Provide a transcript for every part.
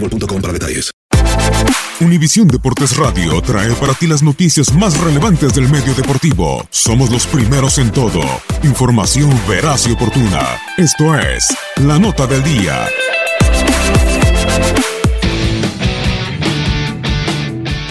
boostmobile.com. Univisión Deportes Radio trae para ti las noticias más relevantes del medio deportivo. Somos los primeros en todo. Información veraz y oportuna. Esto es La Nota del Día.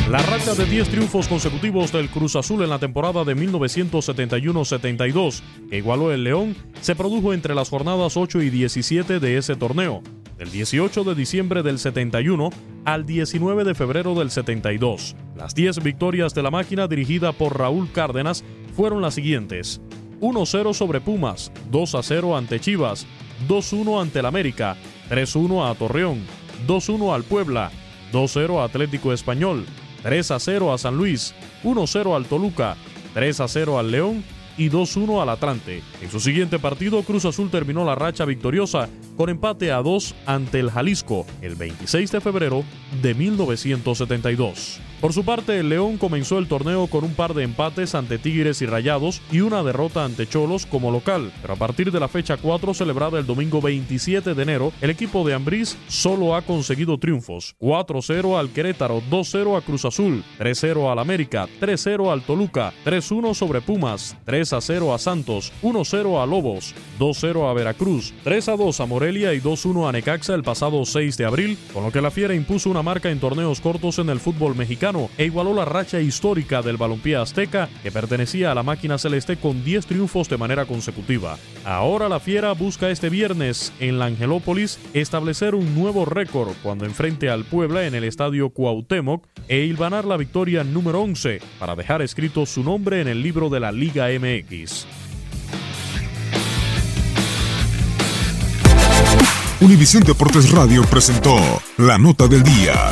La racha de 10 triunfos consecutivos del Cruz Azul en la temporada de 1971-72, que igualó el León, se produjo entre las jornadas 8 y 17 de ese torneo, del 18 de diciembre del 71 al 19 de febrero del 72. Las 10 victorias de la máquina dirigida por Raúl Cárdenas fueron las siguientes. 1-0 sobre Pumas, 2-0 ante Chivas, 2-1 ante el América, 3-1 a Torreón, 2-1 al Puebla, 2-0 a Atlético Español, 3 a 0 a San Luis, 1 0 al Toluca, 3 a 0 al León y 2-1 al Atlante. En su siguiente partido, Cruz Azul terminó la racha victoriosa con empate a 2 ante el Jalisco el 26 de febrero de 1972. Por su parte, el León comenzó el torneo con un par de empates ante Tigres y Rayados y una derrota ante Cholos como local, pero a partir de la fecha 4 celebrada el domingo 27 de enero, el equipo de Ambriz solo ha conseguido triunfos: 4-0 al Querétaro, 2-0 a Cruz Azul, 3-0 al América, 3-0 al Toluca, 3-1 sobre Pumas, 3-0 a Santos, 1-0 a Lobos, 2-0 a Veracruz, 3-2 a Morelia y 2-1 a Necaxa el pasado 6 de abril, con lo que la Fiera impuso una marca en torneos cortos en el fútbol mexicano e igualó la racha histórica del balompié azteca que pertenecía a la máquina celeste con 10 triunfos de manera consecutiva. Ahora la Fiera busca este viernes en la Angelópolis establecer un nuevo récord cuando enfrente al Puebla en el estadio Cuauhtémoc e hilvanar la victoria número 11 para dejar escrito su nombre en el libro de la Liga MX. Univisión Deportes Radio presentó La Nota del Día.